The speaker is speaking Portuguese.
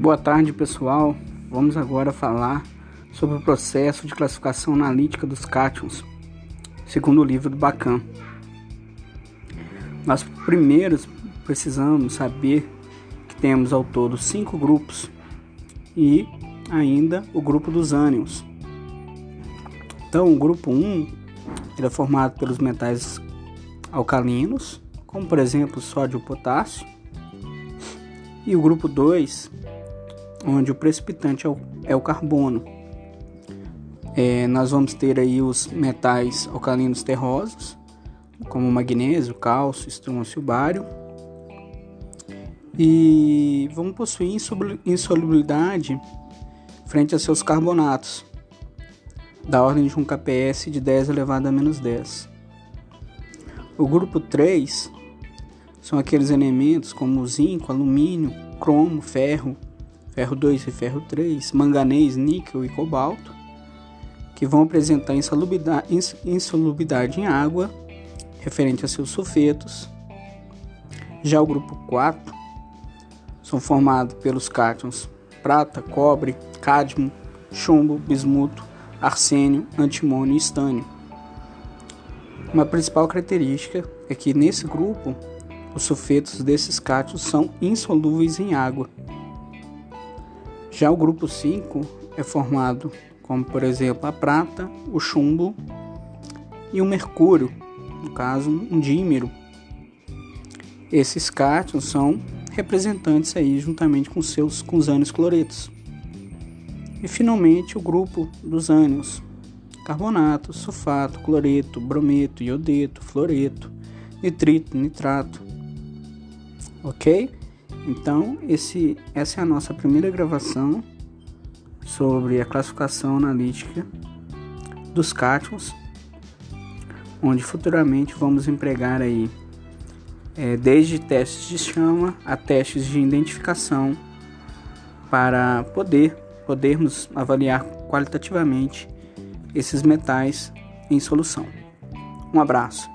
Boa tarde, pessoal. Vamos agora falar sobre o processo de classificação analítica dos cátions, segundo o livro do Bacan. Nós primeiro precisamos saber que temos ao todo cinco grupos e ainda o grupo dos ânions. Então, o grupo 1 ele é formado pelos metais alcalinos, como por exemplo sódio e potássio, e o grupo 2 onde o precipitante é o, é o carbono. É, nós vamos ter aí os metais alcalinos terrosos, como magnésio, cálcio, estrôncio bário. E vão possuir insolubilidade frente a seus carbonatos, da ordem de um kps de 10 elevado a menos 10. O grupo 3 são aqueles elementos como zinco, alumínio, cromo, ferro, ferro 2 e ferro 3, manganês, níquel e cobalto, que vão apresentar insalubridade em água, referente a seus sulfetos. Já o grupo 4 são formados pelos cátions prata, cobre, cádmio, chumbo, bismuto, arsênio, antimônio e estânio. Uma principal característica é que nesse grupo os sulfetos desses cátions são insolúveis em água. Já o grupo 5 é formado como, por exemplo, a prata, o chumbo e o mercúrio, no caso, um dímero. Esses cátions são representantes aí juntamente com seus com os ânions cloretos. E finalmente o grupo dos ânions: carbonato, sulfato, cloreto, brometo, iodeto, fluoreto, nitrito, nitrato. OK? Então, esse, essa é a nossa primeira gravação sobre a classificação analítica dos cátions, onde futuramente vamos empregar aí é, desde testes de chama a testes de identificação para poder podermos avaliar qualitativamente esses metais em solução. Um abraço.